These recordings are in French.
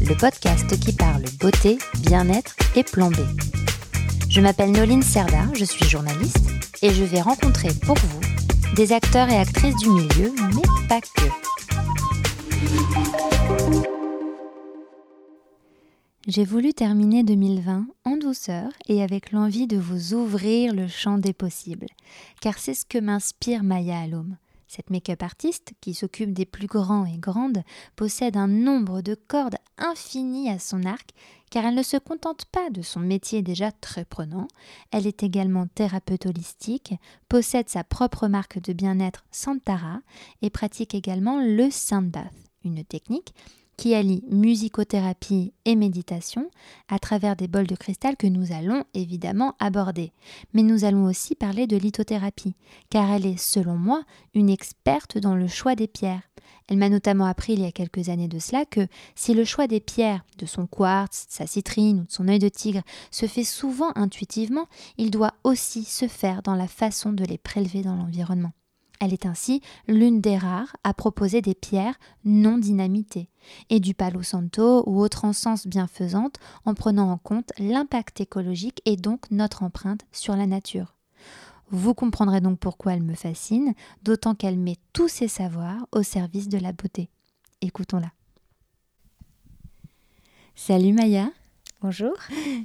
le podcast qui parle beauté, bien-être et plan B. Je m'appelle Noline Serda, je suis journaliste et je vais rencontrer pour vous des acteurs et actrices du milieu, mais pas que. J'ai voulu terminer 2020 en douceur et avec l'envie de vous ouvrir le champ des possibles, car c'est ce que m'inspire Maya Alom. Cette make-up artiste, qui s'occupe des plus grands et grandes, possède un nombre de cordes infinies à son arc, car elle ne se contente pas de son métier déjà très prenant, elle est également thérapeute holistique, possède sa propre marque de bien-être Santara et pratique également le Bath, une technique qui allie musicothérapie et méditation à travers des bols de cristal que nous allons évidemment aborder. Mais nous allons aussi parler de lithothérapie, car elle est, selon moi, une experte dans le choix des pierres. Elle m'a notamment appris il y a quelques années de cela que si le choix des pierres, de son quartz, de sa citrine ou de son œil de tigre, se fait souvent intuitivement, il doit aussi se faire dans la façon de les prélever dans l'environnement. Elle est ainsi l'une des rares à proposer des pierres non dynamitées et du palo santo ou autre encens bienfaisante en prenant en compte l'impact écologique et donc notre empreinte sur la nature. Vous comprendrez donc pourquoi elle me fascine, d'autant qu'elle met tous ses savoirs au service de la beauté. Écoutons-la. Salut Maya. Bonjour.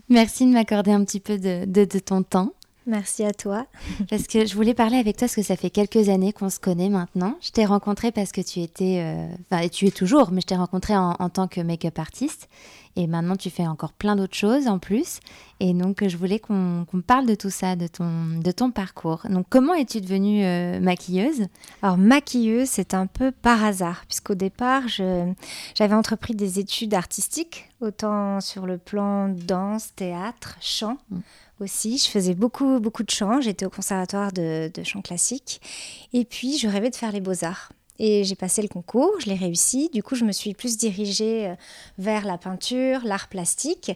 Merci de m'accorder un petit peu de, de ton temps. Merci à toi. Parce que je voulais parler avec toi parce que ça fait quelques années qu'on se connaît maintenant. Je t'ai rencontré parce que tu étais, euh, enfin, et tu es toujours, mais je t'ai rencontré en, tant que make-up artiste. Et maintenant, tu fais encore plein d'autres choses en plus. Et donc, je voulais qu'on parle de tout ça, de ton, de ton parcours. Donc, comment es-tu devenue euh, maquilleuse? Alors, maquilleuse, c'est un peu par hasard, puisqu'au départ, j'avais entrepris des études artistiques, autant sur le plan danse, théâtre, chant. Mm aussi. Je faisais beaucoup, beaucoup de chant. J'étais au conservatoire de, chant classique. Et puis, je rêvais de faire les beaux-arts. Et j'ai passé le concours, je l'ai réussi. Du coup, je me suis plus dirigée euh, vers la peinture, l'art plastique.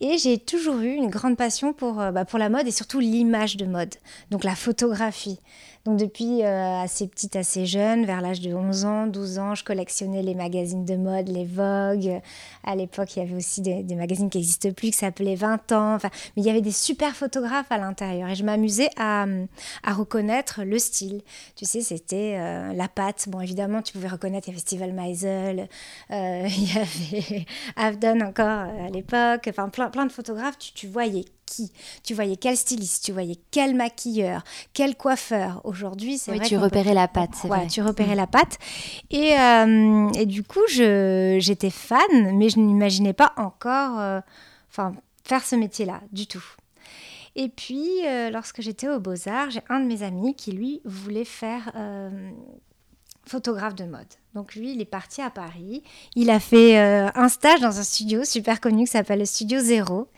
Et j'ai toujours eu une grande passion pour, euh, bah, pour la mode et surtout l'image de mode, donc la photographie. Donc depuis euh, assez petite, assez jeune, vers l'âge de 11 ans, 12 ans, je collectionnais les magazines de mode, les Vogue. À l'époque, il y avait aussi des, magazines qui n'existent plus, qui s'appelaient 20 ans. Enfin, mais il y avait des super photographes à l'intérieur. Et je m'amusais à, à, reconnaître le style. Tu sais, c'était euh, la patte. Bon, évidemment, tu pouvais reconnaître, il y avait Festival Meisel, euh, il y avait Avdon encore à l'époque. Enfin, plein, plein de photographes, tu, tu voyais qui Tu voyais quel styliste, tu voyais quel maquilleur, quel coiffeur. Aujourd'hui, c'est oui, vrai. Tu repérais la patte, c'est vrai. Tu repérais mm. la patte. Et, euh, et du coup, j'étais fan, mais je n'imaginais pas encore euh, enfin, faire ce métier-là, du tout. Et puis, euh, lorsque j'étais aux Beaux-Arts, j'ai un de mes amis qui, lui, voulait faire photographe de mode. Donc lui, il est parti à Paris. Il a fait euh, un stage dans un studio super connu qui s'appelle le Studio Zéro.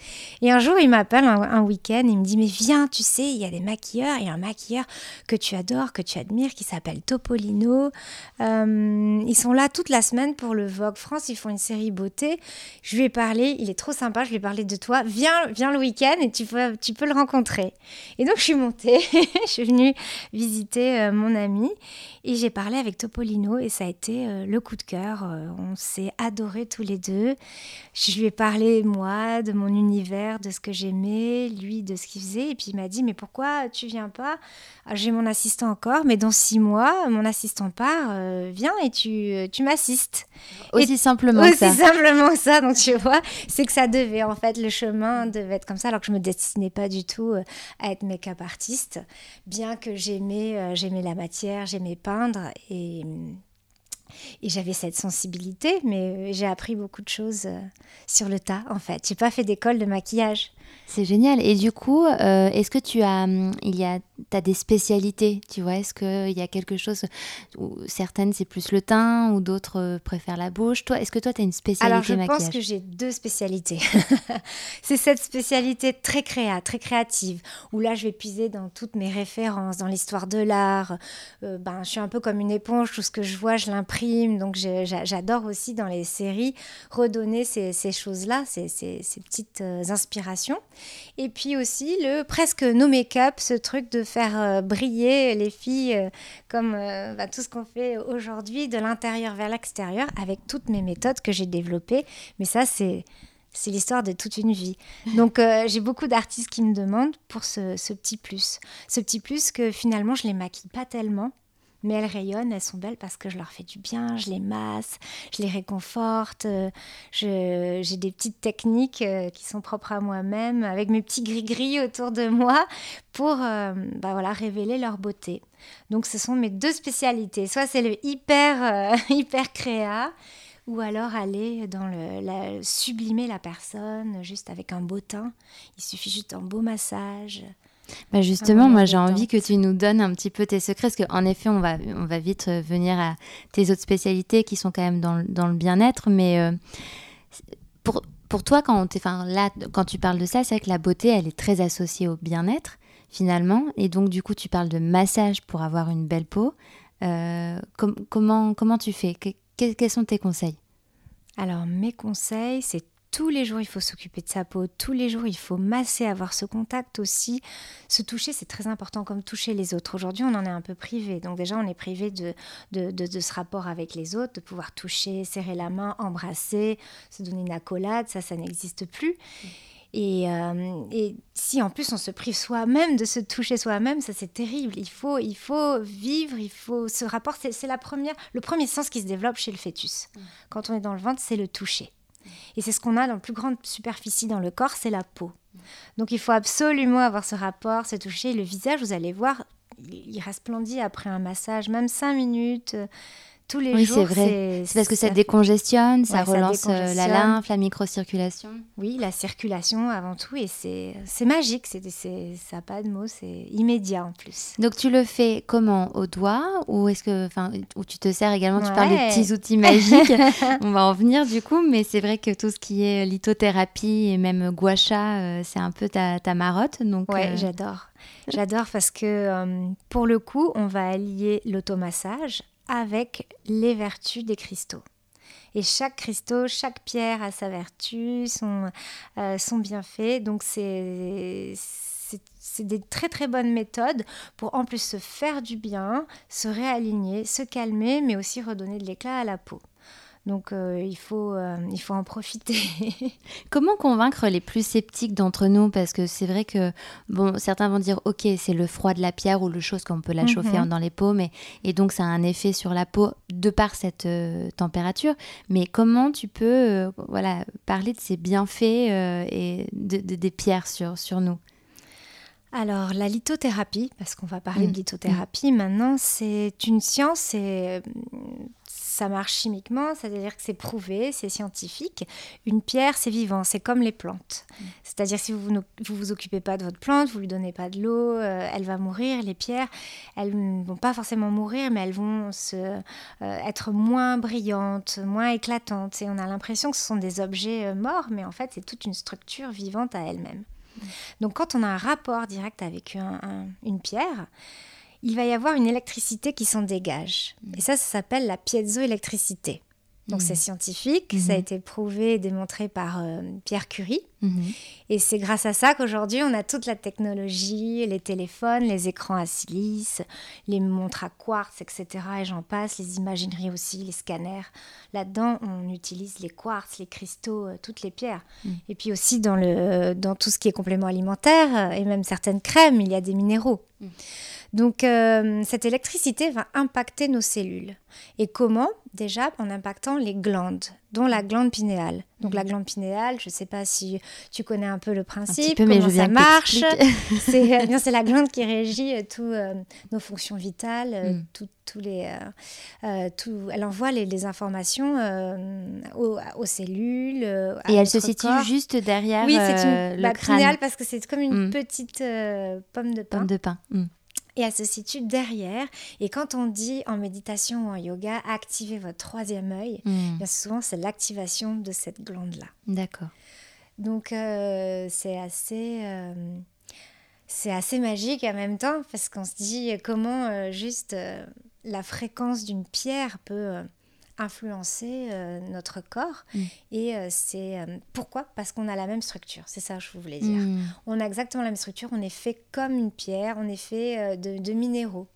Et un jour, il m'appelle un, week-end. Il me dit, mais viens, tu sais, il y a des maquilleurs. Il y a un maquilleur que tu adores, que tu admires, qui s'appelle Topolino. Euh, ils sont là toute la semaine pour le Vogue France. Ils font une série beauté. Je lui ai parlé. Il est trop sympa. Je lui ai parlé de toi. Viens, viens le week-end et tu peux, tu peux le rencontrer. Et donc, je suis montée. je suis venue visiter euh, mon ami. Et j'ai parlé avec Topolino et ça a été euh, le coup de cœur. Euh, on s'est adorés tous les deux. Je lui ai parlé, moi, de mon univers, de ce que j'aimais, lui, de ce qu'il faisait. Et puis il m'a dit, mais pourquoi tu viens pas? Ah, J'ai mon assistant encore, mais dans six mois, mon assistant part, euh, viens et tu, tu m'assistes. Aussi simplement que ça. Aussi simplement ça. Donc tu vois, c'est que ça devait, en fait, le chemin devait être comme ça, alors que je me destinais pas du tout à être make-up artiste, bien que j'aimais, j'aimais la matière, j'aimais peindre et Et j'avais cette sensibilité, mais j'ai appris beaucoup de choses euh, sur le tas, en fait. J'ai pas fait d'école de maquillage. C'est génial. Et du coup, euh, est-ce que tu as, hum, il y a, as des spécialités, tu vois? Est-ce qu'il y a quelque chose où certaines c'est plus le teint ou d'autres euh, préfèrent la bouche? Toi, est-ce que toi tu as une spécialité Alors, je maquillage? pense que j'ai deux spécialités. c'est cette spécialité très créa, très créative, où là je vais puiser dans toutes mes références, dans l'histoire de l'art. Euh, ben, je suis un peu comme une éponge, tout ce que je vois, je l'imprime. Donc, j'adore aussi dans les séries redonner ces, ces choses-là, ces, ces, ces petites inspirations. Et puis aussi le presque no make-up, ce truc de faire euh, briller les filles euh, comme euh, bah, tout ce qu'on fait aujourd'hui de l'intérieur vers l'extérieur avec toutes mes méthodes que j'ai développées. Mais ça, c'est c'est l'histoire de toute une vie. Donc j'ai beaucoup d'artistes qui me demandent pour ce, ce, petit plus. Ce petit plus que finalement je les maquille pas tellement mais elles rayonnent, elles sont belles parce que je leur fais du bien, je les masse, je les réconforte, euh, j'ai des petites techniques euh, qui sont propres à moi-même, avec mes petits gris-gris autour de moi, pour euh, bah voilà, révéler leur beauté. Donc ce sont mes deux spécialités, soit c'est le hyper, hyper créa, ou alors aller dans le sublimer la personne juste avec un beau teint. Il suffit juste d'un beau massage, bah justement, moi j'ai envie que tu nous donnes un petit peu tes secrets, parce qu'en effet, on va, on va vite euh, venir à tes autres spécialités qui sont quand même dans, dans le bien-être, mais euh, pour, pour toi, quand, enfin, là, quand tu parles de ça, c'est vrai que la beauté, elle est très associée au bien-être, finalement, et donc du coup, tu parles de massage pour avoir une belle peau. Euh, comment, comment tu fais? Quels sont tes conseils? Alors, mes conseils, c'est tous les jours, il faut s'occuper de sa peau. Tous les jours, il faut masser, avoir ce contact aussi. Se toucher, c'est très important, comme toucher les autres. Aujourd'hui, on en est un peu privé. Donc déjà, on est privé de, de, ce rapport avec les autres, de pouvoir toucher, serrer la main, embrasser, se donner une accolade. Ça, ça n'existe plus. Et, euh, et, si en plus on se prive soi-même de se toucher soi-même, ça c'est terrible. Il faut, il faut vivre, il faut ce rapport. C'est la première, le premier sens qui se développe chez le fœtus. Mm. Quand on est dans le ventre, c'est le toucher. Et c'est ce qu'on a dans la plus grande superficie dans le corps, c'est la peau. Donc il faut absolument avoir ce rapport, se toucher. Le visage, vous allez voir, il resplendit après un massage, même cinq minutes tous les oui, jours. c'est vrai. C'est parce que ça, décongestionne, ça relance euh, la lymphe, la microcirculation. Oui, la circulation avant tout. Et c'est magique. C'est ça n'a pas de mots. C'est immédiat en plus. Donc tu le fais comment? Au doigt? Ou est-ce que, ou tu te sers également? Tu parles des petits outils magiques. On va en venir du coup. Mais c'est vrai que tout ce qui est lithothérapie et même gua sha, euh, c'est un peu ta, ta marotte. Donc, ouais, euh, j'adore. J'adore parce que pour le coup, on va allier l'automassage avec les vertus des cristaux. Et chaque cristaux, chaque pierre a sa vertu, son, euh, bienfait. Donc c'est c'est des très très bonnes méthodes pour en plus se faire du bien, se réaligner, se calmer, mais aussi redonner de l'éclat à la peau. Donc euh, il, faut, euh, il faut en profiter. Comment convaincre les plus sceptiques d'entre nous? Parce que c'est vrai que bon, certains vont dire ok, c'est le froid de la pierre ou le chose qu'on peut la chauffer mhm. dans les peaux, mais, et donc ça a un effet sur la peau de par cette euh, température. Mais comment tu peux voilà, parler de ces bienfaits et des pierres sur, sur nous? Alors, la lithothérapie, parce qu'on va parler de mm. lithothérapie maintenant, c'est une science et ça marche chimiquement, c'est-à-dire que c'est prouvé, c'est scientifique. Une pierre, c'est vivant, c'est comme les plantes. C'est-à-dire si vous ne vous, vous, occupez pas de votre plante, vous lui donnez pas de l'eau, euh, elle va mourir. Les pierres, elles ne vont pas forcément mourir, mais elles vont se, euh, être moins brillantes, moins éclatantes. Et on a l'impression que ce sont des objets euh, morts, mais en fait, c'est toute une structure vivante à elle-même. Mm. Donc quand on a un rapport direct avec une pierre, il va y avoir une électricité qui s'en dégage. Et ça, ça s'appelle la piézoélectricité. Donc c'est mhm. scientifique, ça a mhm. été prouvé et démontré par euh, Pierre Curie. Mhm. Et c'est grâce à ça qu'aujourd'hui on a toute la technologie, les téléphones, les écrans à silice, les montres à quartz, etc. Et j'en passe, les imagineries aussi, les scanners. Là-dedans, on utilise les quartz, les cristaux, euh, toutes les pierres. Et puis aussi dans, le, dans tout ce qui est complément alimentaire euh, et même certaines crèmes, il y a des minéraux. Donc euh, cette électricité va impacter nos cellules. Et comment? Déjà en impactant les glandes, dont la glande pinéale. Donc la glande pinéale, je ne sais pas si tu connais un peu le principe, comment ça marche. Eh c'est la glande qui régit euh, toutes euh, nos fonctions vitales, mm. tous les, tout, elle envoie les, informations aux, cellules. Et elle se situe juste derrière oui, c'est une, le pinéale parce que c'est comme une mm. petite pomme de. Pomme. Mm et elle se situe derrière. Et quand on dit en méditation ou en yoga, activez votre troisième œil, hmm. bien souvent c'est l'activation de cette glande-là. D'accord. Donc euh, c'est assez, euh, c'est assez magique en même temps parce qu'on se dit comment euh, juste la fréquence d'une pierre peut influencer euh, notre corps. Mm. Et euh, c'est euh, pourquoi? Parce qu'on a la même structure. C'est ça que je voulais dire. Mm. On a exactement la même structure. On est fait comme une pierre. On est fait de, minéraux.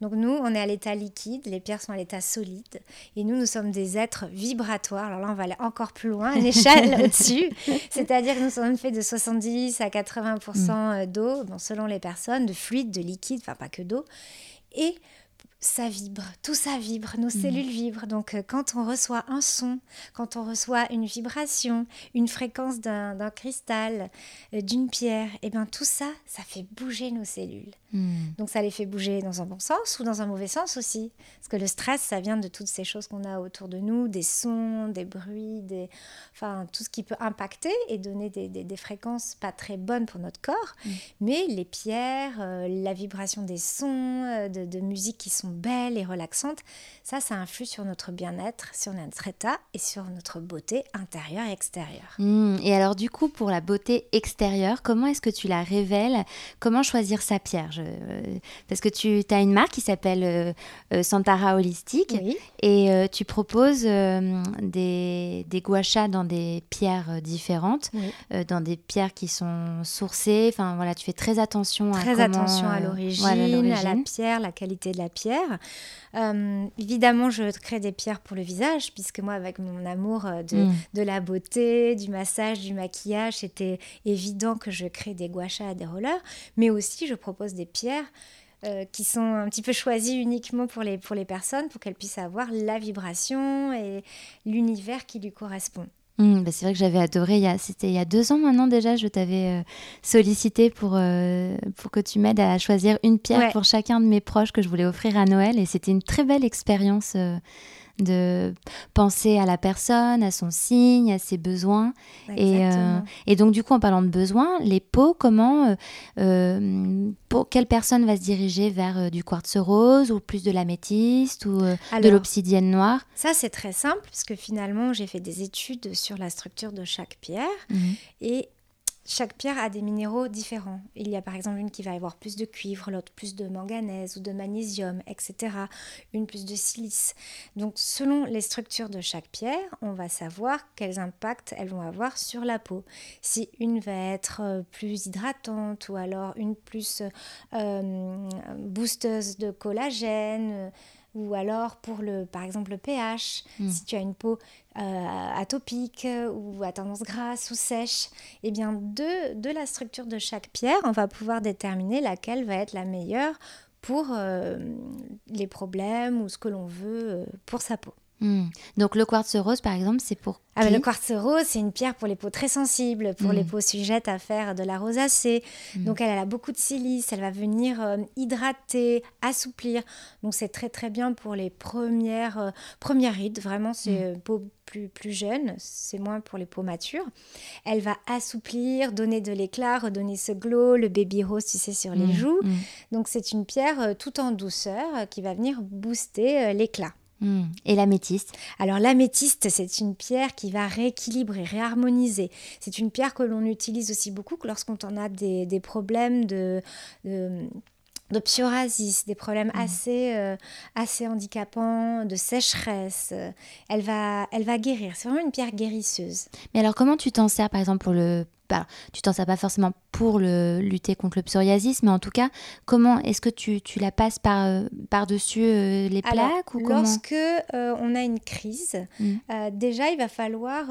Donc nous, on est à l'état liquide, les pierres sont à l'état solide, et nous, nous sommes des êtres vibratoires. Alors là, on va aller encore plus loin, une échelle au-dessus. C'est-à-dire que nous sommes faits de 70 à 80% mm. d'eau, bon, selon les personnes, de fluide, de liquide, enfin pas que d'eau. Et ça vibre, tout ça vibre, nos mm. cellules vibrent. Donc euh, quand on reçoit un son, quand on reçoit une vibration, une fréquence d'un cristal, euh, d'une pierre, et eh bien tout ça, ça fait bouger nos cellules. Mm. Donc ça les fait bouger dans un bon sens ou dans un mauvais sens aussi. Parce que le stress, ça vient de toutes ces choses qu'on a autour de nous, des sons, des bruits, des... enfin tout ce qui peut impacter et donner des, fréquences pas très bonnes pour notre corps. Mm. Mais les pierres, euh, la vibration des sons, de, de musique qui sont belle et relaxante, ça, ça influe sur notre bien-être, sur notre état et sur notre beauté intérieure et extérieure. Hmm, et alors du coup, pour la beauté extérieure, comment est-ce que tu la révèles? Comment choisir sa pierre? Euh, Parce que tu as une marque qui s'appelle euh, euh, Santara Holistique et tu proposes des, des guachas dans des pierres différentes, dans des pierres qui sont sourcées. Enfin voilà, tu fais très attention à très attention à l'origine, à la pierre, la qualité de la pierre. Euh, évidemment, je crée des pierres pour le visage, puisque moi, avec mon amour euh, mm. de, la beauté, du massage, du maquillage, c'était évident que je crée des guachas, des rollers. Mais aussi, je propose des pierres euh, qui sont un petit peu choisies uniquement pour les, pour les personnes, pour qu'elles puissent avoir la vibration et l'univers qui lui correspond. Mmh, bah, c'est vrai que j'avais adoré, c'était il y a deux ans maintenant déjà, je t'avais euh, sollicité pour, euh, pour que tu m'aides à choisir une pierre pour chacun de mes proches que je voulais offrir à Noël. Et c'était une très belle expérience euh, de penser à la personne, à son signe, à ses besoins. Et, euh, et, donc, du coup, en parlant de besoins, les peaux, comment, euh, euh, pour, quelle personne va se diriger vers du quartz rose ou plus de l'améthyste ou de l'obsidienne noire? Ça, c'est très simple, parce que finalement, j'ai fait des études sur la structure de chaque pierre. Mhm. Et chaque pierre a des minéraux différents. Il y a par exemple une qui va avoir plus de cuivre, l'autre plus de manganèse ou de magnésium, etc. Une plus de silice. Donc selon les structures de chaque pierre, on va savoir quels impacts elles vont avoir sur la peau. Si une va être euh, plus hydratante ou alors une plus euh, boosteuse de collagène ou alors pour le, par exemple le pH, hmm. si tu as une peau euh, atopique ou à tendance grasse ou sèche, eh bien de, de la structure de chaque pierre, on va pouvoir déterminer laquelle va être la meilleure pour euh, les problèmes ou ce que l'on veut euh, pour sa peau. Hmm. Donc le quartz rose, par exemple, c'est pour ah le quartz rose, c'est une pierre pour les peaux très sensibles, pour les hmm. peaux sujettes à faire de la rosacée. Hmm. Donc elle, a beaucoup de silice, elle va venir euh, hydrater, assouplir. Donc c'est très très bien pour les premières, euh, premières rides. Vraiment, c'est peau plus, plus jeune, c'est moins pour les peaux matures. Elle va assouplir, donner de l'éclat, redonner ce glow, le baby rose, tu sais, sur les joues. Donc c'est une pierre euh, tout en douceur qui va venir booster l'éclat. Hmm. Et l'améthyste? Alors l'améthyste, c'est une pierre qui va rééquilibrer, réharmoniser. C'est une pierre que l'on utilise aussi beaucoup lorsqu'on en a des, problèmes de, de psoriasis, des problèmes hmm. assez, euh, assez handicapants, de sécheresse. Elle va, elle va guérir. C'est vraiment une pierre guérisseuse. Mais alors, comment tu t'en sers, par exemple, pour le tu t'en sers pas forcément pour le, lutter contre le psoriasis, mais en tout cas, comment est-ce que tu, tu, la passes par, euh, par-dessus euh, les plaques ou Lorsque on a une crise, mmh. déjà il va falloir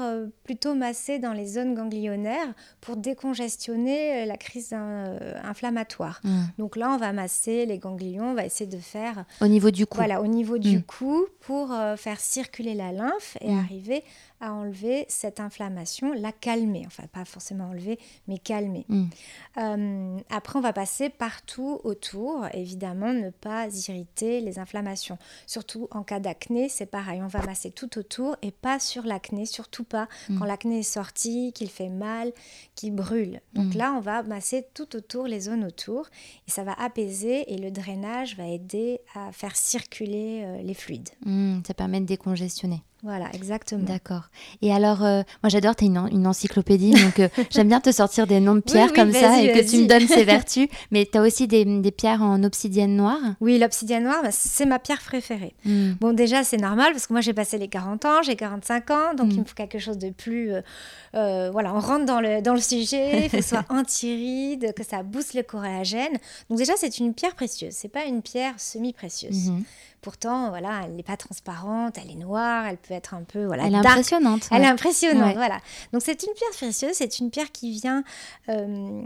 plutôt masser dans les zones ganglionnaires pour décongestionner la crise inflammatoire. Mmh. Donc là, on va masser les ganglions, on va essayer de faire... Au niveau du cou Voilà, au niveau du mmh. cou pour faire circuler la lymphe et arriver à enlever cette inflammation, la calmer, enfin pas forcément enlever, mais calmer. Mm. Euh, après, on va passer partout autour, évidemment, ne pas irriter les inflammations. Surtout en cas d'acné, c'est pareil, on va masser tout autour et pas sur l'acné, surtout pas mm. quand l'acné est sorti, qu'il fait mal, qu'il brûle. Donc mm. là, on va masser tout autour, les zones autour, et ça va apaiser et le drainage va aider à faire circuler euh, les fluides. ça permet de décongestionner. Voilà, exactement. D'accord. Et alors, euh, moi j'adore, tu es une, encyclopédie, donc euh, j'aime bien te sortir des noms de pierres comme ça et que tu me donnes ses vertus. Mais tu as aussi des, pierres en obsidienne noire? Oui, l'obsidienne noire, bah, c'est ma pierre préférée. Hmm. Bon, déjà, c'est normal parce que moi j'ai passé les 40 ans, j'ai 45 ans, donc il hmm. me faut quelque chose de plus. Euh, voilà, on rentre dans le, dans le sujet, que ce soit anti-ride, que ça booste le collagène. Donc, déjà, c'est une pierre précieuse, c'est pas une pierre semi-précieuse. Mhm. Pourtant, voilà, elle n'est pas transparente, elle est noire, elle peut être un peu voilà. Elle est impressionnante. Elle est impressionnante, voilà. Donc c'est une pierre précieuse, c'est une pierre qui vient euh,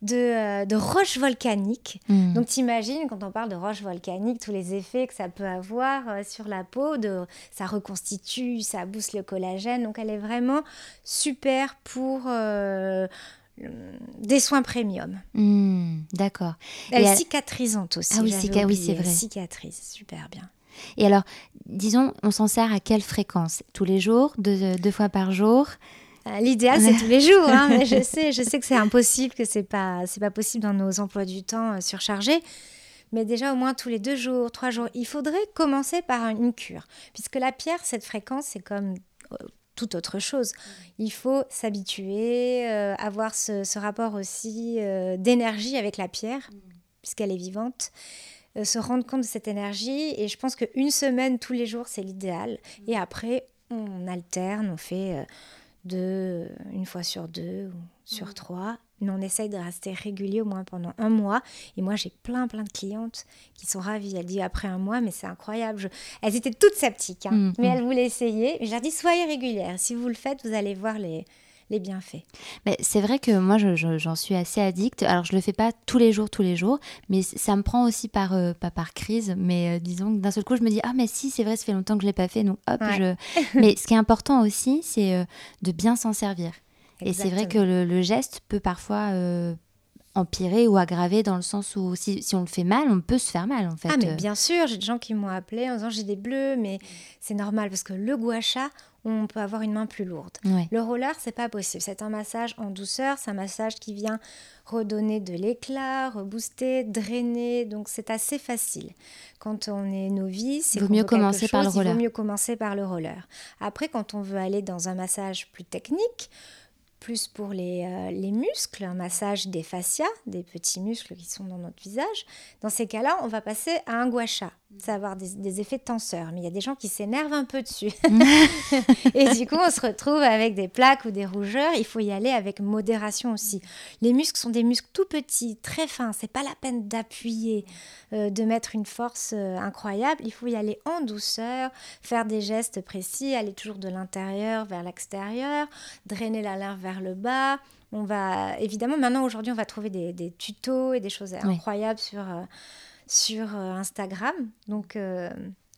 de, euh, de roches volcaniques. Hmm. Donc t'imagines quand on parle de roches volcaniques, tous les effets que ça peut avoir euh, sur la peau, de, ça reconstitue, ça booste le collagène. Donc elle est vraiment super pour des soins premium. Hmm, d'accord. Elle est cicatrisante aussi. Ah oui, oui c'est vrai. Cicatrise, super bien. Et alors, disons, on s'en sert à quelle fréquence? Tous les jours? Deux, deux fois par jour? Euh, L'idéal, c'est tous les jours, hein, mais je sais, je sais que c'est impossible, que c'est pas, c'est pas possible dans nos emplois du temps euh, surchargés. Mais déjà au moins tous les deux jours, trois jours, il faudrait commencer par une cure, puisque la pierre, cette fréquence, c'est comme euh, toute autre chose. Il faut s'habituer, euh, avoir ce, rapport aussi euh, d'énergie avec la pierre, puisqu'elle est vivante, euh, se rendre compte de cette énergie. Et je pense qu'une semaine tous les jours, c'est l'idéal. Et après, on alterne, on fait deux, une fois sur deux ou sur trois mais on essaye de rester régulier au moins pendant un mois. Et moi, j'ai plein, plein de clientes qui sont ravies. Elles disent après un mois, mais c'est incroyable. Elles étaient toutes sceptiques, hein. mm, mais mm. elles voulaient essayer. Mais je leur dis, soyez régulières. Si vous le faites, vous allez voir les, les bienfaits. Mais c'est vrai que moi, j'en suis assez addict. Alors, je le fais pas tous les jours, tous les jours, mais ça me prend aussi par, euh, pas par crise, mais euh, disons que d'un seul coup, je me dis, ah, mais si, c'est vrai, ça fait longtemps que je l'ai pas fait, donc hop, je... mais ce qui est important aussi, c'est euh, de bien s'en servir. Et c'est vrai que le, geste peut parfois euh, empirer ou aggraver dans le sens où si, si, on le fait mal, on peut se faire mal en fait. Ah mais bien sûr, j'ai des gens qui m'ont appelé en disant j'ai des bleus, mais c'est normal parce que le gua on peut avoir une main plus lourde. Le roller, c'est pas possible. C'est un massage en douceur, c'est un massage qui vient redonner de l'éclat, rebooster, drainer. Donc c'est assez facile. Quand on est novice, il vaut mieux commencer par le roller. Il vaut mieux commencer par le roller. Après, quand on veut aller dans un massage plus technique, plus pour les, euh, les, muscles, un massage des fascias, des petits muscles qui sont dans notre visage. Dans ces cas-là, on va passer à un gua sha. Ça va avoir des, effets tenseurs, mais il y a des gens qui s'énervent un peu dessus. et du coup, on se retrouve avec des plaques ou des rougeurs. Il faut y aller avec modération aussi. Les muscles sont des muscles tout petits, très fins. C'est pas la peine d'appuyer, euh, de mettre une force euh, incroyable. Il faut y aller en douceur, faire des gestes précis, aller toujours de l'intérieur vers l'extérieur, drainer la lymphe vers le bas. On va évidemment maintenant aujourd'hui on va trouver des, tutos et des choses incroyables sur euh, sur euh, Instagram. Donc, euh,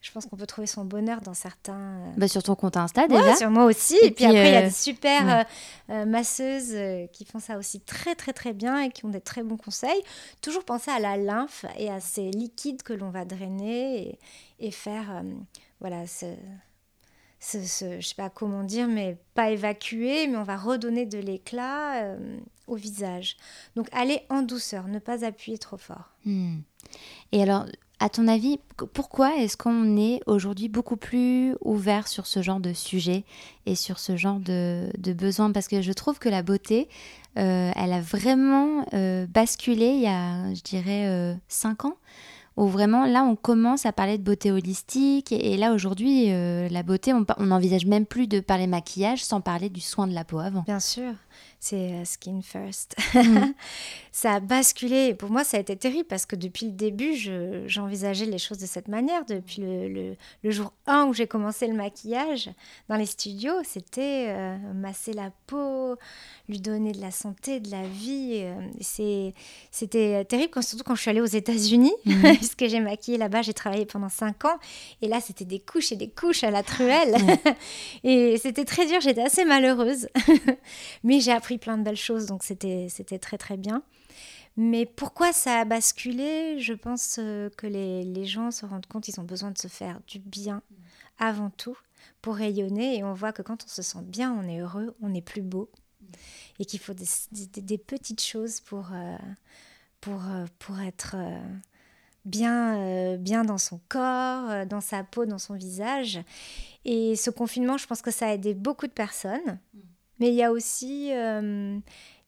je pense qu'on peut trouver son bonheur dans certains. Euh, bah, sur ton compte Insta déjà. sur moi aussi. Et, puis, après, il y a des super masseuses qui font ça aussi très, très, très bien et qui ont des très bons conseils. Toujours penser à la lymphe et à ces liquides que l'on va drainer et, faire. voilà, ce, ce, je sais pas comment dire, mais pas évacuer, mais on va redonner de l'éclat au visage. Donc, aller en douceur, ne pas appuyer trop fort. Hmm. Et alors, à ton avis, pourquoi est-ce qu'on est aujourd'hui beaucoup plus ouvert sur ce genre de sujet et sur ce genre de, besoin? Parce que je trouve que la beauté, euh, elle a vraiment euh, basculé il y a, je dirais, euh, cinq ans où vraiment là on commence à parler de beauté holistique et, là aujourd'hui euh, la beauté on n'envisage même plus de parler maquillage sans parler du soin de la peau avant. Bien sûr c'est euh, Skin First. Mm. ça a basculé. Pour moi, ça a été terrible parce que depuis le début, j'envisageais les choses de cette manière. Depuis le, le, jour 1 où j'ai commencé le maquillage dans les studios, c'était euh, masser la peau, lui donner de la santé, de la vie. Euh, c'était terrible, surtout quand je suis allée aux États-Unis, mm. puisque j'ai maquillé là-bas, j'ai travaillé pendant 5 ans. Et là, c'était des couches et des couches à la truelle. et c'était très dur, j'étais assez malheureuse. Mais j'ai appris plein de belles choses, donc c'était très très bien. Mais pourquoi ça a basculé? Je pense euh, que les, les, gens se rendent compte qu'ils ont besoin de se faire du bien avant tout pour rayonner. Et on voit que quand on se sent bien, on est heureux, on est plus beau. Et qu'il faut des, des, petites choses pour, euh, pour, euh, pour être bien, bien dans son corps, dans sa peau, dans son visage. Et ce confinement, je pense que ça a aidé beaucoup de personnes. Mais il y a aussi, euh,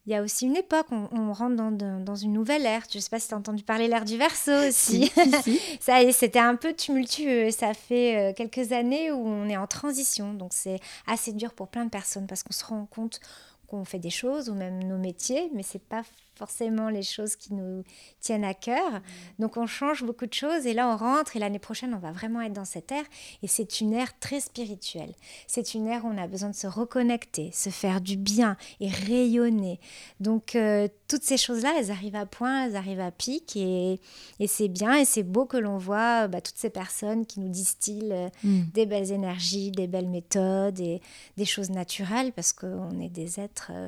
il y a aussi une époque, on, on rentre dans, dans, une nouvelle ère. Je ne sais pas si tu as entendu parler l'ère du verso aussi. ça, c'était un peu tumultueux. Ça fait euh, quelques années où on est en transition. Donc c'est assez dur pour plein de personnes parce qu'on se rend compte qu'on fait des choses ou même nos métiers, mais c'est pas forcément les choses qui nous tiennent à cœur. Donc on change beaucoup de choses et là on rentre et l'année prochaine on va vraiment être dans cette ère et c'est une ère très spirituelle. C'est une ère où on a besoin de se reconnecter, se faire du bien et rayonner. Donc euh, toutes ces choses-là, elles arrivent à point, elles arrivent à pic et, et c'est bien et c'est beau que l'on voit bah, toutes ces personnes qui nous distillent euh, mm. des belles énergies, des belles méthodes et des choses naturelles parce qu'on est des êtres... Euh,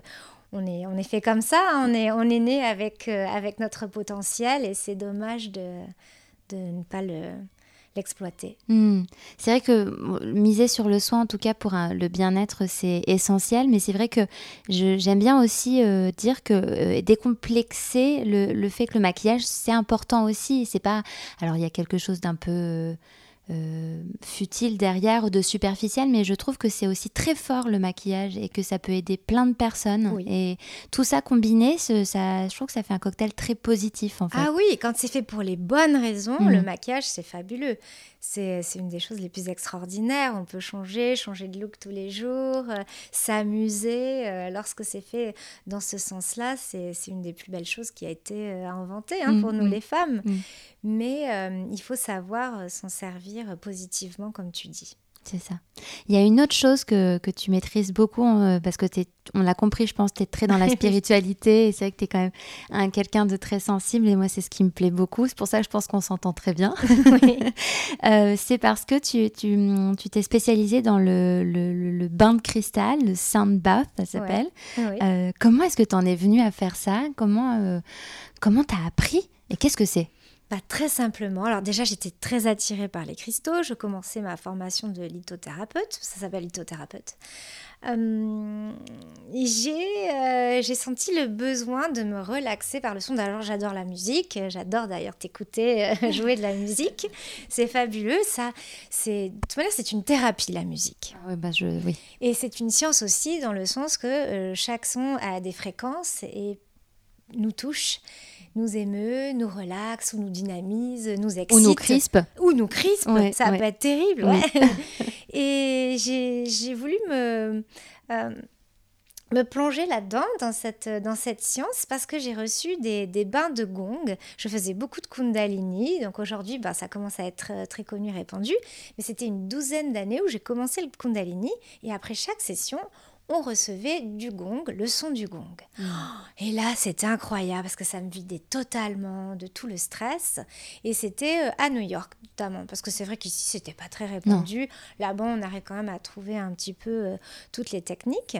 on est, on est fait comme ça, hein. on est, on est né avec, euh, avec notre potentiel et c'est dommage de, de ne pas le, l'exploiter. Hmm. C'est vrai que miser sur le soin, en tout cas pour le bien-être, c'est essentiel, mais c'est vrai que j'aime bien aussi euh, dire que euh, décomplexer le, le, fait que le maquillage, c'est important aussi. C'est pas. Alors, il y a quelque chose d'un peu. Euh, futile derrière ou de superficiel, mais je trouve que c'est aussi très fort le maquillage et que ça peut aider plein de personnes. Et tout ça combiné, ça, je trouve que ça fait un cocktail très positif en fait. Ah oui, quand c'est fait pour les bonnes raisons, le mm. maquillage c'est fabuleux. C'est une des choses les plus extraordinaires. On peut changer, changer de look tous les jours, euh, s'amuser. Euh, lorsque c'est fait dans ce sens-là, c'est une des plus belles choses qui a été inventée hein, mm, pour nous mm. les femmes. Mais il faut savoir s'en servir positivement, comme tu dis. C'est ça. Il y a une autre chose que, que tu maîtrises beaucoup, euh, parce que on l'a compris, je pense, tu es très dans la spiritualité, et c'est vrai que tu es quand même un, quelqu'un de très sensible, et moi, c'est ce qui me plaît beaucoup. C'est pour ça que je pense qu'on s'entend très bien. Euh, c'est parce que tu t'es tu, t'es spécialisé dans le, le, bain de cristal, le sound bath, ça s'appelle. Euh, comment est-ce que tu en es venu à faire ça? Comment comment tu as appris? Et qu'est-ce que c'est? Bah, très simplement. Alors déjà, j'étais très attirée par les cristaux. Je commençais ma formation de lithothérapeute. Ça s'appelle lithothérapeute. Euh, euh, j'ai senti le besoin de me relaxer par le son. Alors j'adore la musique. J'adore d'ailleurs t'écouter euh, jouer de la musique. C'est fabuleux. Ça, c'est de toute manière, c'est une thérapie la musique. Ah bah je, oui. Et c'est une science aussi dans le sens que chaque son a des fréquences et nous touche nous émeut, nous relaxe, ou nous dynamise, nous excite. Ou nous crispe. Ou nous crispe, ça peut être terrible. Et j'ai voulu me, euh, me plonger là-dedans, dans cette, dans cette science, parce que j'ai reçu des, des, bains de gong. Je faisais beaucoup de kundalini, donc aujourd'hui, bah, ça commence à être très connu, répandu. Mais c'était une douzaine d'années où j'ai commencé le kundalini, et après chaque session, on recevait du gong, le son du gong. Mm. Et là, c'était incroyable parce que ça me vidait totalement de tout le stress. Et c'était euh, à New York notamment, parce que c'est vrai qu'ici, c'était pas très répandu. Là-bas, on arrive quand même à trouver un petit peu euh, toutes les techniques.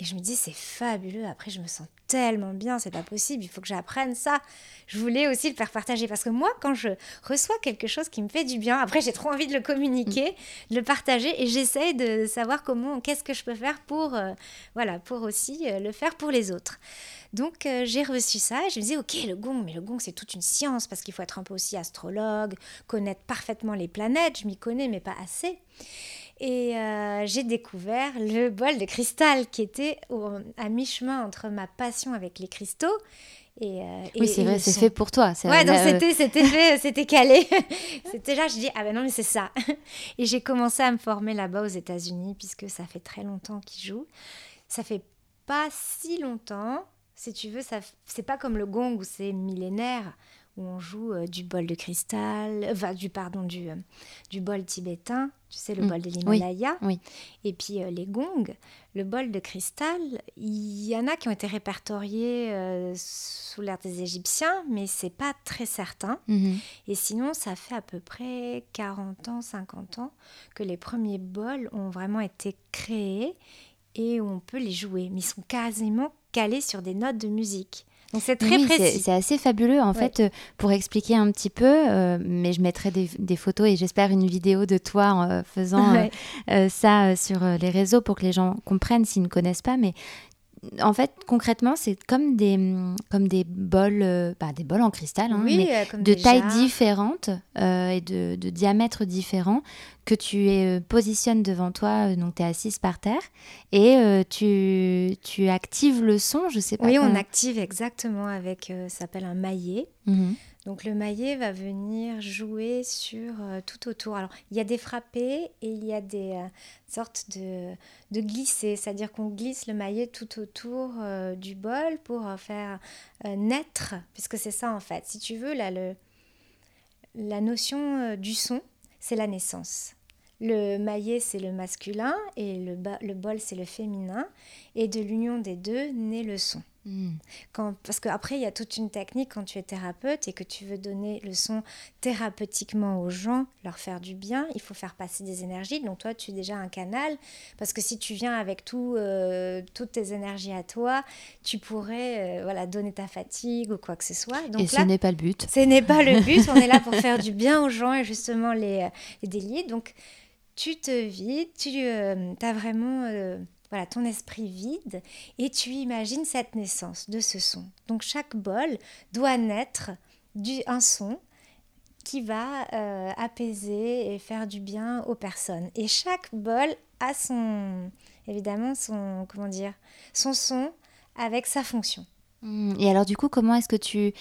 Et je me dis, c'est fabuleux. Après, je me sens tellement bien, c'est pas possible, il faut que j'apprenne ça. Je voulais aussi le faire partager parce que moi, quand je reçois quelque chose qui me fait du bien, après, j'ai trop envie de le communiquer, de le partager et j'essaye de savoir comment, qu'est-ce que je peux faire pour, euh, voilà, pour aussi euh, le faire pour les autres. Donc, euh, j'ai reçu ça et je me disais, ok, le gong, mais le gong, c'est toute une science parce qu'il faut être un peu aussi astrologue, connaître parfaitement les planètes. Je m'y connais, mais pas assez. Et euh, j'ai découvert le bol de cristal qui était à mi-chemin entre ma passion avec les cristaux Et, euh, oui, c'est vrai, c'est son. fait pour toi. c'est- Ouais, donc c'était, c'était fait, c'était calé. c'était là, je dis, ah ben non, mais c'est ça. Et j'ai commencé à me former là-bas aux États-Unis, puisque ça fait très longtemps qu'ils jouent. Ça fait pas si longtemps, si tu veux, ça, c'est pas comme le gong où c'est millénaire, où on joue euh, du bol de cristal, enfin, du, pardon, du, euh, du bol tibétain, tu sais, le Mm. bol de l'Himalaya. oui. Et puis euh, les gongs, le bol de cristal, il y en a qui ont été répertoriés sous l'ère des Égyptiens, mais c'est pas très certain. mhm. Et sinon, ça fait à peu près 40 ans, 50 ans que les premiers bols ont vraiment été créés et on peut les jouer. Mais ils sont quasiment calés sur des notes de musique. Donc c'est très Oui, précis. C'est assez fabuleux. En Ouais. fait, euh, pour expliquer un petit peu, euh, mais je mettrai des, des photos et j'espère une vidéo de toi en euh, faisant Ouais. ça sur les réseaux pour que les gens comprennent s'ils ne connaissent pas. Mais en fait, concrètement, c'est comme des, comme des bols, euh, bah, des bols en cristal, hein, oui, mais euh, comme de tailles différentes euh, et de, de diamètres différents que tu euh, positionnes devant toi. donc, tu es assise par terre et tu, tu actives le son. Je sais pas. Oui, on active exactement avec, ça s'appelle un maillet. Mhm. Donc le maillet va venir jouer sur euh, tout autour. Alors il y a des frappés et il y a des euh, sortes de, de glissés, c'est-à-dire qu'on glisse le maillet tout autour euh, du bol pour faire naître, puisque c'est ça en fait. Si tu veux, là, le, la notion du son, c'est la naissance. Le maillet, c'est le masculin et le, le bol, c'est le féminin. Et de l'union des deux naît le son. Mhm. Quand, parce qu'après, il y a toute une technique quand tu es thérapeute et que tu veux donner le son thérapeutiquement aux gens, leur faire du bien, il faut faire passer des énergies. Donc toi, tu es déjà un canal, parce que si tu viens avec tout, euh, toutes tes énergies à toi, tu pourrais euh, voilà, donner ta fatigue ou quoi que ce soit. Donc et là, ce n'est pas le but. ce n'est pas le but, on est là pour faire du bien aux gens et justement les, euh, les délier. Donc, tu te vides, tu as vraiment voilà, ton esprit vide et tu imagines cette naissance de ce son. Donc, chaque bol doit naître du, un son qui va euh, apaiser et faire du bien aux personnes. Et chaque bol a son, évidemment, son, comment dire, son son avec sa fonction. Mhm. Et alors, du coup, comment est-ce que tu.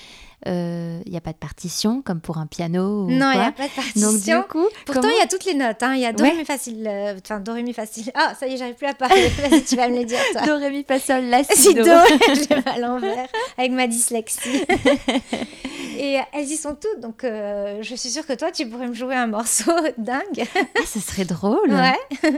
Il n'y a pas de partition comme pour un piano ou non, il n'y a pas de partition. Donc, du coup, Pourtant, comment- il y a toutes les notes. hein. Il y a do, Ouais. ré, mi, fa, sol, euh, Enfin, do, ré, mi, fa, sol. Ah, ça y est, j'arrive plus à parler. Vas-y, tu vas me le dire, toi. Do, ré, mi, fa, sol, la, si, do. l'ai à l'envers, avec ma dyslexie. Et elles y sont toutes. Donc, euh, je suis sûre que toi, tu pourrais me jouer un morceau dingue. Ah, ce serait drôle. Ouais.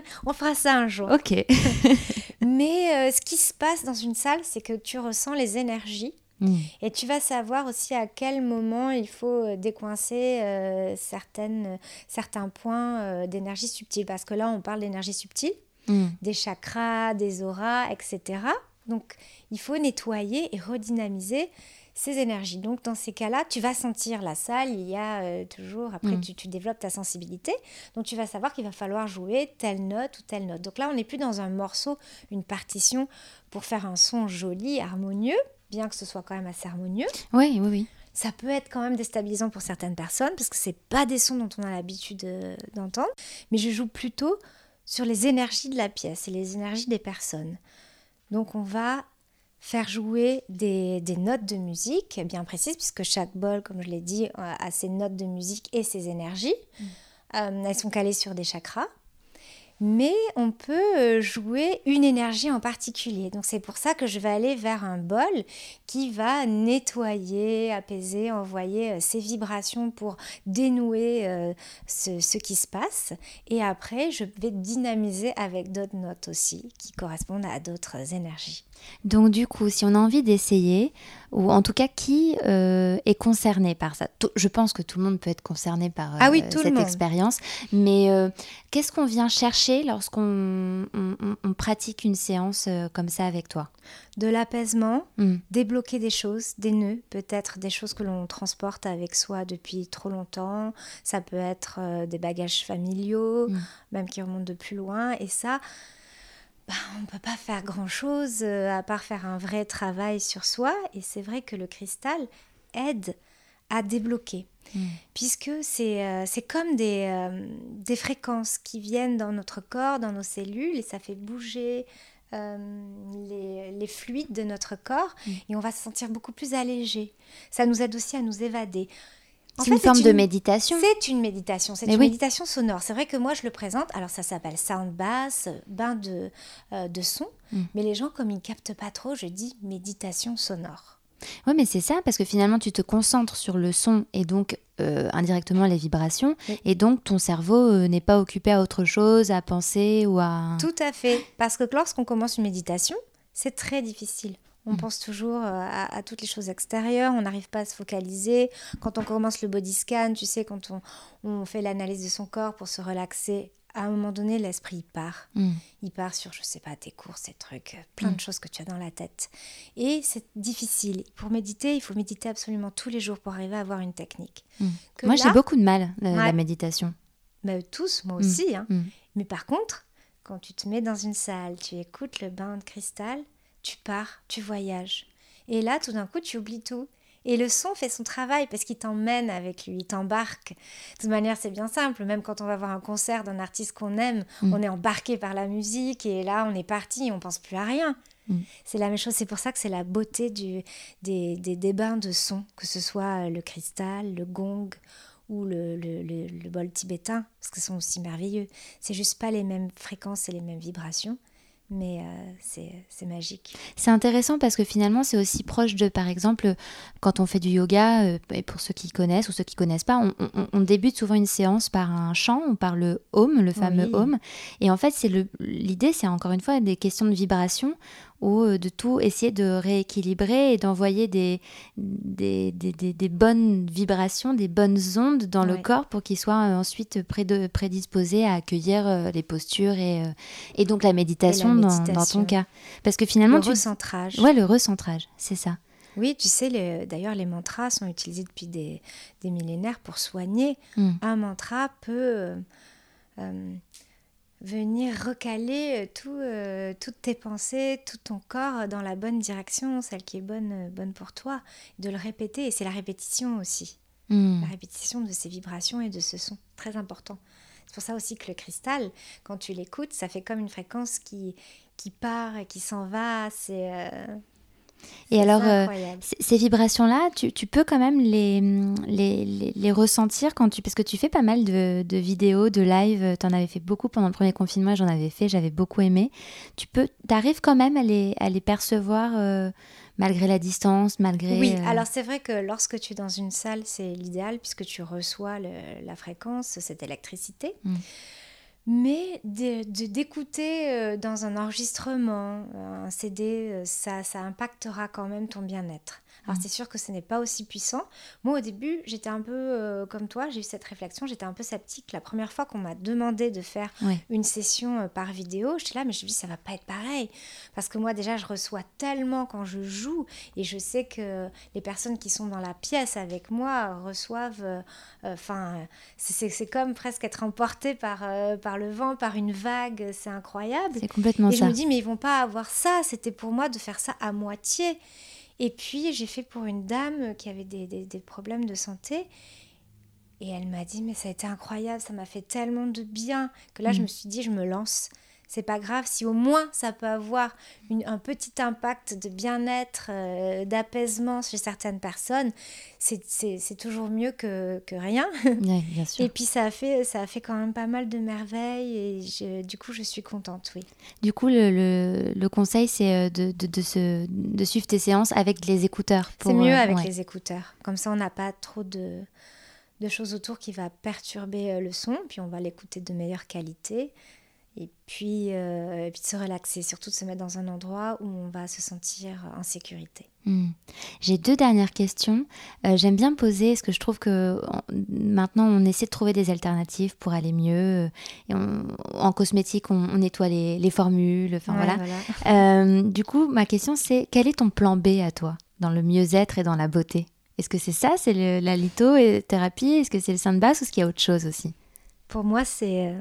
On fera ça un jour. Ok. Mais euh, ce qui se passe dans une salle, c'est que tu ressens les énergies. Mhm. Et tu vas savoir aussi à quel moment il faut euh, décoincer euh, certaines, certains points euh, d'énergie subtile. Parce que là, on parle d'énergie subtile, Mhm. des chakras, des auras, etc. Donc, il faut nettoyer et redynamiser ces énergies. Donc, dans ces cas-là, tu vas sentir la salle. Il y a euh, toujours, après, Mm. tu, tu développes ta sensibilité. Donc, tu vas savoir qu'il va falloir jouer telle note ou telle note. Donc là, on n'est plus dans un morceau, une partition pour faire un son joli, harmonieux, bien que ce soit quand même assez harmonieux. Oui, oui, oui. Ça peut être quand même déstabilisant pour certaines personnes parce que c'est pas des sons dont on a l'habitude euh, d'entendre, mais je joue plutôt sur les énergies de la pièce et les énergies des personnes. Donc on va faire jouer des, des notes de musique bien précises puisque chaque bol, comme je l'ai dit, a a ses notes de musique et ses énergies. Euh, elles sont calées sur des chakras. Mais on peut euh, jouer une énergie en particulier. Donc c'est pour ça que je vais aller vers un bol qui va nettoyer, apaiser, envoyer euh, ces vibrations pour dénouer euh, ce, ce qui se passe. Et après, je vais dynamiser avec d'autres notes aussi qui correspondent à d'autres énergies. Donc du coup, si on a envie d'essayer, ou en tout cas qui euh, est concerné par ça, Tout- je pense que tout le monde peut être concerné par euh, Ah oui, tout le cette expérience, mais euh, qu'est-ce qu'on vient chercher lorsqu'on on- on- on pratique une séance euh, comme ça avec toi? De l'apaisement, Hmm. débloquer des choses, des nœuds, peut-être des choses que l'on transporte avec soi depuis trop longtemps. Ça peut être euh, des bagages familiaux, Mm. même qui remontent de plus loin. Et ça, bah, on ne peut pas faire grand-chose euh, à part faire un vrai travail sur soi. Et c'est vrai que le cristal aide à débloquer. Mm. Puisque c'est euh, comme des, euh, des fréquences qui viennent dans notre corps, dans nos cellules, et ça fait bouger les, les, fluides de notre corps mm. et on va se sentir beaucoup plus allégé. Ça nous aide aussi à nous évader. C'est une forme de méditation. C'est une méditation, c'est une méditation sonore. C'est vrai que moi je le présente, alors ça s'appelle sound bass, bain de, euh, de son, mm. mais les gens comme ils captent pas trop, je dis méditation sonore. Oui, mais c'est ça, parce que finalement tu te concentres sur le son et donc euh, indirectement les vibrations, et donc ton cerveau euh, n'est pas occupé à autre chose, à penser ou à... Tout à fait, parce que lorsqu'on commence une méditation, c'est très difficile. On mm. pense toujours euh, à, toutes les choses extérieures, on n'arrive pas à se focaliser. Quand on commence le body scan, tu sais, quand on, fait l'analyse de son corps pour se relaxer, à un moment donné, l'esprit part. Mm. Il part sur, je sais pas, tes courses, tes trucs, plein de mm. choses que tu as dans la tête. Et c'est difficile. Pour méditer, il faut méditer absolument tous les jours pour arriver à avoir une technique. Moi, j'ai beaucoup de mal, la, la méditation. Mais tous, moi aussi. Hein. Mais par contre, quand tu te mets dans une salle, tu écoutes le bain de cristal, tu pars, tu voyages. Et là, tout d'un coup, tu oublies tout. Et le son fait son travail parce qu'il t'emmène avec lui, il t'embarque. De toute manière, c'est bien simple. Même quand on va voir un concert d'un artiste qu'on aime, mm. on est embarqué par la musique et là, on est parti, on pense plus à rien. Mm. C'est la même chose. C'est pour ça que c'est la beauté du, des, des, bains de son, que ce soit le cristal, le gong ou le, le, le, bol tibétain, parce que sont aussi merveilleux. C'est juste pas les mêmes fréquences et les mêmes vibrations mais euh, c'est magique. C'est intéressant parce que finalement, c'est aussi proche de, par exemple, quand on fait du yoga, euh, et pour ceux qui connaissent ou ceux qui connaissent pas, on, débute souvent une séance par un chant, on par le home, le fameux home. Et en fait, c'est l'idée, c'est encore une fois des questions de vibration ou euh, de tout essayer de rééquilibrer et d'envoyer des des, des, des, bonnes vibrations, des bonnes ondes dans le corps pour qu'il soit euh, ensuite prédisposé à accueillir euh, les postures et, et donc la méditation, Dans, dans, ton cas. Parce que finalement... Le recentrage. Ouais, le recentrage, c'est ça. Oui, tu sais, d'ailleurs, les mantras sont utilisés depuis des, des millénaires pour soigner. Hmm. Un mantra peut venir recaler euh, tout, euh, toutes tes pensées, tout ton corps dans la bonne direction, celle qui est bonne, euh, bonne pour toi, de le répéter. Et c'est la répétition aussi. Hmm. La répétition de ces vibrations et de ce son, très important. C'est pour ça aussi que le cristal, quand tu l'écoutes, ça fait comme une fréquence qui, qui part et qui s'en va. C'est et alors, euh, ces vibrations-là, tu, tu, peux quand même les, les, les, ressentir quand tu... Parce que tu fais pas mal de, de vidéos, de live, tu en avais fait beaucoup pendant le premier confinement, j'en avais fait, j'avais beaucoup aimé. Tu peux, arrives quand même à les, à les percevoir euh, malgré la distance, malgré... Oui, euh, alors c'est vrai que lorsque tu es dans une salle, c'est l'idéal puisque tu reçois la fréquence, cette électricité. Mm mais d'écouter euh, dans un enregistrement, un CD, euh, ça, ça impactera quand même ton bien-être. Alors, mm. c'est sûr que ce n'est pas aussi puissant. Moi, au début, j'étais un peu euh, comme toi, j'ai eu cette réflexion, j'étais un peu sceptique. La première fois qu'on m'a demandé de faire une session euh, par vidéo, j'étais là, mais je me dis, ça va pas être pareil. Parce que moi, déjà, je reçois tellement quand je joue et je sais que les personnes qui sont dans la pièce avec moi reçoivent. Euh, enfin, c'est comme presque être emporté par, par le vent, par une vague. C'est incroyable. C'est complètement ça. Et je me dis, mais ils vont pas avoir ça. C'était pour moi de faire ça à moitié. Et puis, j'ai fait pour une dame qui avait des, des, problèmes de santé. Et elle m'a dit, mais ça a été incroyable, ça m'a fait tellement de bien que là, je mm. me suis dit, je me lance c'est pas grave si au moins ça peut avoir un petit impact de bien-être, euh, d'apaisement chez certaines personnes, c'est toujours mieux que, que rien. bien sûr. Et puis ça a, fait, ça a fait quand même pas mal de merveilles et du coup je suis contente, oui. Du coup le, le, le conseil c'est euh, de, de, de, se, de suivre tes séances avec les écouteurs. C'est mieux euh, avec les écouteurs, comme ça on n'a pas trop de, de choses autour qui va perturber le son, puis on va l'écouter de meilleure qualité et puis, euh, et puis de se relaxer, surtout de se mettre dans un endroit où on va se sentir en sécurité. Hmm. J'ai deux dernières questions. Euh, j'aime bien poser, parce que je trouve que maintenant on essaie de trouver des alternatives pour aller mieux. Et en cosmétique, on, nettoie les, les, formules. Enfin voilà. Euh, du coup, ma question c'est quel est ton plan B à toi dans le mieux-être et dans la beauté? Est-ce que c'est ça, c'est la lithothérapie? Est-ce que c'est le sein de basse ou est-ce qu'il y a autre chose aussi? Pour moi, c'est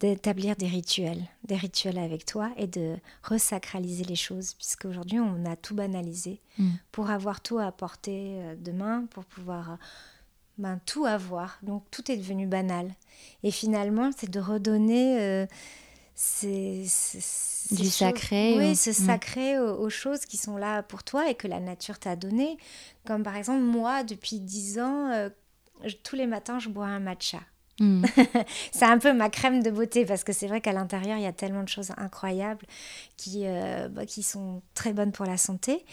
d'établir des rituels, des rituels avec toi et de resacraliser les choses, puisque aujourd'hui on a tout banalisé mm. pour avoir tout à portée euh, de main, pour pouvoir euh, ben, tout avoir. Donc tout est devenu banal. Et finalement, c'est de redonner euh, Du sacré ou- Oui, ce Mm. sacré aux, aux choses qui sont là pour toi et que la nature t'a donné. Comme par exemple, moi, depuis 10 ans, euh, je- tous les matins, je bois un matcha. Mm. C'est un peu ma crème de beauté parce que c'est vrai qu'à l'intérieur, il y a tellement de choses incroyables qui, euh, bah, qui sont très bonnes pour la santé.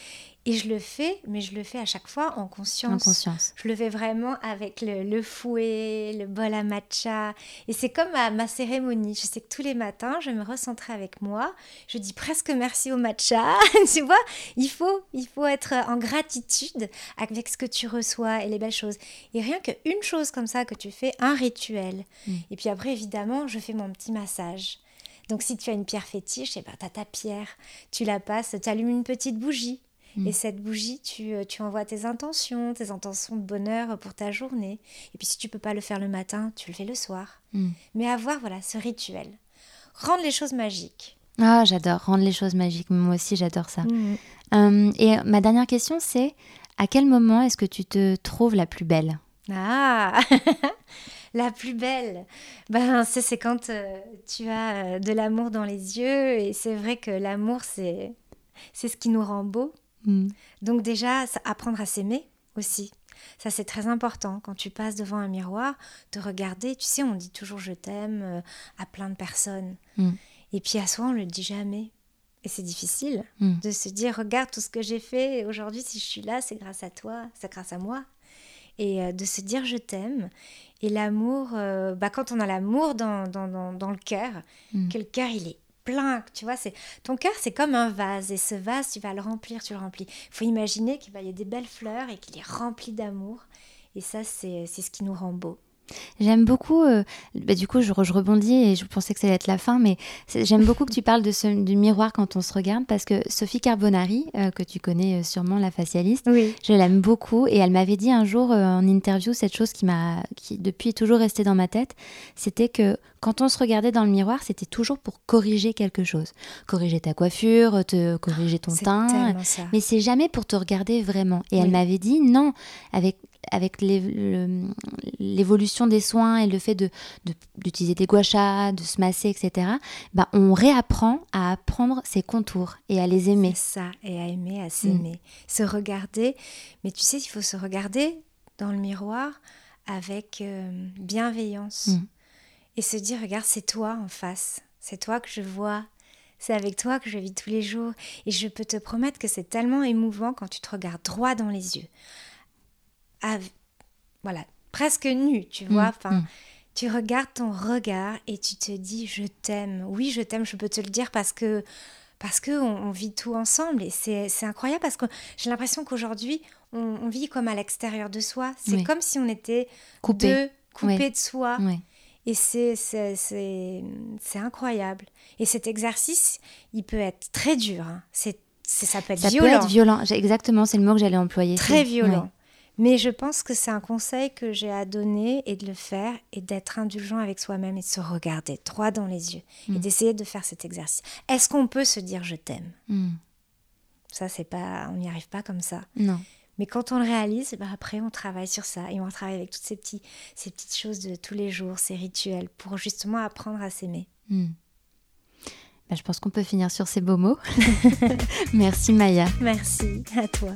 Et je le fais, mais je le fais à chaque fois en conscience. En conscience. Je le fais vraiment avec le, le fouet, le bol à matcha. Et c'est comme ma, ma cérémonie. Je sais que tous les matins, je vais me recentrer avec moi. Je dis presque merci au matcha. tu vois, il faut, il faut être en gratitude avec ce que tu reçois et les belles choses. Et rien qu'une chose comme ça que tu fais, un rituel. Mm. Et puis après, évidemment, je fais mon petit massage. Donc si tu as une pierre fétiche, eh ben, tu as ta pierre. Tu la passes, tu allumes une petite bougie. Mm. Et cette bougie, tu, euh, tu envoies tes intentions, tes intentions de bonheur pour ta journée. Et puis si tu peux pas le faire le matin, tu le fais le soir. Mm. Mais avoir voilà ce rituel. Rendre les choses magiques. Ah, j'adore rendre les choses magiques. Moi aussi, j'adore ça. Euh, et ma dernière question, c'est à quel moment est-ce que tu te trouves la plus belle? Ah La plus belle, ben c'est c'est quand euh, tu as euh, de l'amour dans les yeux et c'est vrai que l'amour c'est c'est ce qui nous rend beau. Mm. Donc déjà apprendre à s'aimer aussi. Ça c'est très important quand tu passes devant un miroir, te regarder. Tu sais, on dit toujours je t'aime euh, à plein de personnes. Mm. Et puis à soi on le dit jamais. Et c'est difficile Mm. de se dire regarde tout ce que j'ai fait aujourd'hui si je suis là c'est grâce à toi, c'est grâce à moi. Et euh, de se dire je t'aime. Et l'amour, euh, bah, quand on a l'amour dans, dans, dans, dans le cœur, Mm. que le cœur il est plein, tu vois, c'est ton cœur c'est comme un vase et ce vase tu vas le remplir, tu le remplis. Il faut imaginer qu'il y a des belles fleurs et qu'il est rempli d'amour. Et ça c'est c'est ce qui nous rend beau. J'aime beaucoup, euh, bah, du coup je, re- je rebondis et je pensais que ça allait être la fin, mais j'aime beaucoup que tu parles de ce, du miroir quand on se regarde parce que Sophie Carbonari, euh, que tu connais euh, sûrement, la facialiste, Oui. je l'aime beaucoup et elle m'avait dit un jour euh, en interview cette chose qui m'a, qui depuis est toujours restée dans ma tête, c'était que quand on se regardait dans le miroir, c'était toujours pour corriger quelque chose, corriger ta coiffure, te corriger ton teint, mais c'est jamais pour te regarder vraiment. Et elle m'avait dit non, avec, avec l'évolution des soins et le fait de, de- d'utiliser des gua sha, de se masser, etc., bah, on réapprend à apprendre ses contours et à les aimer. Ça, et à aimer, Mm. à s'aimer. Se regarder. Mais tu sais, il faut se regarder dans le miroir avec euh, bienveillance. Mm. Et se dire, regarde, c'est toi en face. C'est toi que je vois. C'est avec toi que je vis tous les jours. Et je peux te promettre que c'est tellement émouvant quand tu te regardes droit dans les yeux. Voilà, presque nu, tu vois. Mm, Enfin, mm. tu regardes ton regard et tu te dis je t'aime. Oui, je t'aime, je peux te le dire parce que parce que on, on vit tout ensemble et c'est incroyable parce que j'ai l'impression qu'aujourd'hui on, on vit comme à l'extérieur de soi. C'est Oui. comme si on était Coupé. deux coupés Oui. de soi et c'est c'est c'est c'est incroyable. Et cet exercice, il peut être très dur. hein. C'est ça peut être Ça violent peut être violent. J'ai- Exactement, c'est le mot que j'allais employer. très violent. Mais je pense que c'est un conseil que j'ai à donner et de le faire et d'être indulgent avec soi-même et de se regarder droit dans les yeux et Mm. d'essayer de faire cet exercice. Est-ce qu'on peut se dire je t'aime? Mm. Ça, c'est pas, on n'y arrive pas comme ça. Non. Mais quand on le réalise, bah après, on travaille sur ça et on travaille avec toutes ces, petits, ces petites choses de tous les jours, ces rituels, pour justement apprendre à s'aimer. Bah, je pense qu'on peut finir sur ces beaux mots. Merci Maya. Merci à toi.